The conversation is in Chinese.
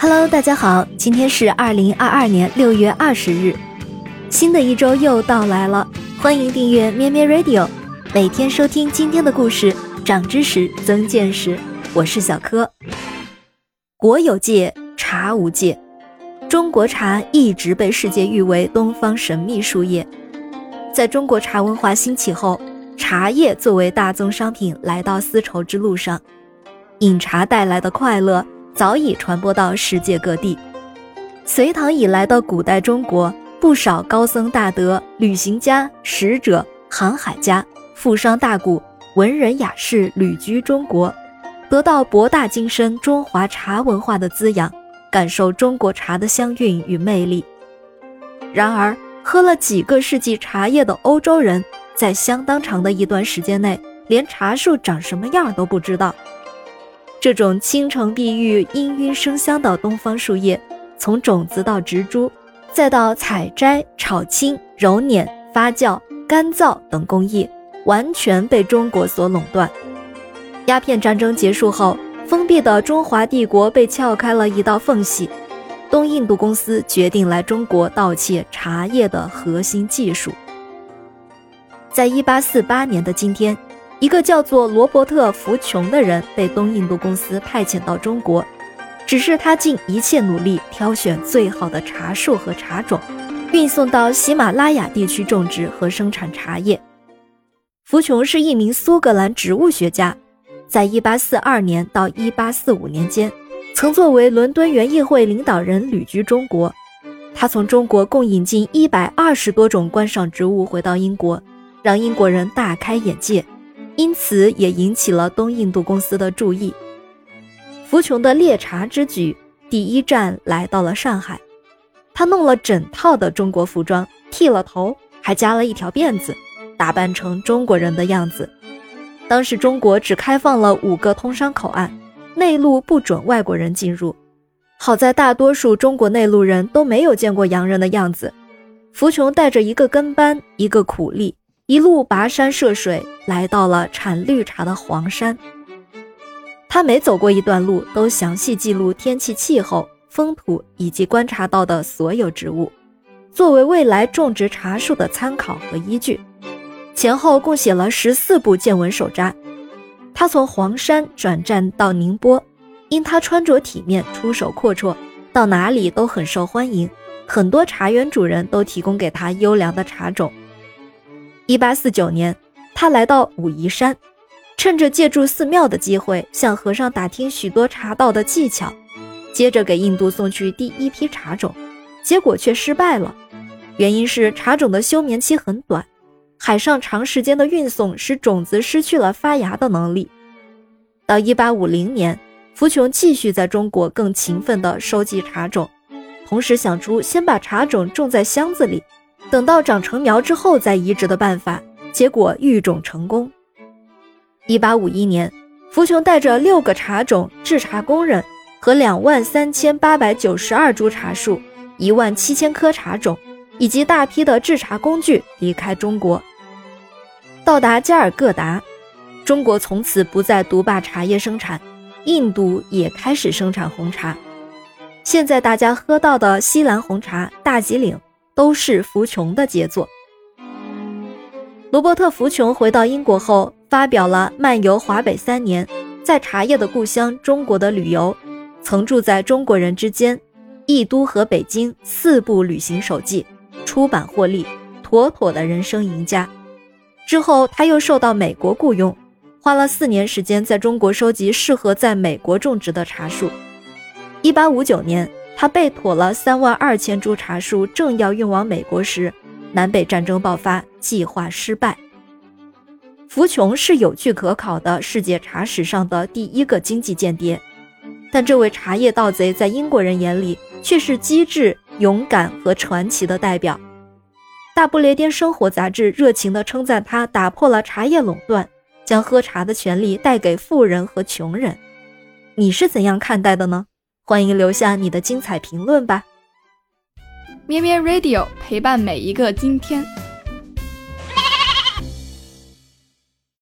Hello，大家好，今天是二零二二年六月二十日，新的一周又到来了，欢迎订阅咩咩 Radio，每天收听今天的故事，长知识，增见识。我是小柯。国有界，茶无界，中国茶一直被世界誉为东方神秘树叶。在中国茶文化兴起后，茶叶作为大宗商品来到丝绸之路上，饮茶带来的快乐。早已传播到世界各地。隋唐以来的古代中国，不少高僧大德、旅行家、使者、航海家、富商大贾、文人雅士旅居中国，得到博大精深中华茶文化的滋养，感受中国茶的香韵与魅力。然而，喝了几个世纪茶叶的欧洲人，在相当长的一段时间内，连茶树长什么样都不知道。这种青城碧玉、氤氲生香的东方树叶，从种子到植株，再到采摘、炒青、揉捻、发酵、干燥等工艺，完全被中国所垄断。鸦片战争结束后，封闭的中华帝国被撬开了一道缝隙，东印度公司决定来中国盗窃茶叶的核心技术。在一八四八年的今天。一个叫做罗伯特·福琼的人被东印度公司派遣到中国，只是他尽一切努力挑选最好的茶树和茶种，运送到喜马拉雅地区种植和生产茶叶。福琼是一名苏格兰植物学家，在1842年到1845年间，曾作为伦敦园艺会领导人旅居中国。他从中国共引进120多种观赏植物回到英国，让英国人大开眼界。因此也引起了东印度公司的注意。福琼的猎茶之举，第一站来到了上海。他弄了整套的中国服装，剃了头，还加了一条辫子，打扮成中国人的样子。当时中国只开放了五个通商口岸，内陆不准外国人进入。好在大多数中国内陆人都没有见过洋人的样子。福琼带着一个跟班，一个苦力。一路跋山涉水，来到了产绿茶的黄山。他每走过一段路，都详细记录天气、气候、风土以及观察到的所有植物，作为未来种植茶树的参考和依据。前后共写了十四部见闻手札。他从黄山转战到宁波，因他穿着体面、出手阔绰，到哪里都很受欢迎，很多茶园主人都提供给他优良的茶种。一八四九年，他来到武夷山，趁着借助寺庙的机会，向和尚打听许多茶道的技巧，接着给印度送去第一批茶种，结果却失败了。原因是茶种的休眠期很短，海上长时间的运送使种子失去了发芽的能力。到一八五零年，福琼继续在中国更勤奋地收集茶种，同时想出先把茶种种在箱子里。等到长成苗之后再移植的办法，结果育种成功。一八五一年，福琼带着六个茶种、制茶工人和两万三千八百九十二株茶树、一万七千棵茶种以及大批的制茶工具离开中国，到达加尔各答。中国从此不再独霸茶叶生产，印度也开始生产红茶。现在大家喝到的西兰红茶、大吉岭。都是福琼的杰作。罗伯特·福琼回到英国后，发表了《漫游华北三年，在茶叶的故乡中国的旅游》，曾住在中国人之间，义都和北京四部旅行手记，出版获利，妥妥的人生赢家。之后，他又受到美国雇佣，花了四年时间在中国收集适合在美国种植的茶树。一八五九年。他备妥了三万二千株茶树，正要运往美国时，南北战争爆发，计划失败。福琼是有据可考的世界茶史上的第一个经济间谍，但这位茶叶盗贼在英国人眼里却是机智、勇敢和传奇的代表。大不列颠生活杂志热情地称赞他打破了茶叶垄断，将喝茶的权利带给富人和穷人。你是怎样看待的呢？欢迎留下你的精彩评论吧。咩咩 Radio 陪伴每一个今天。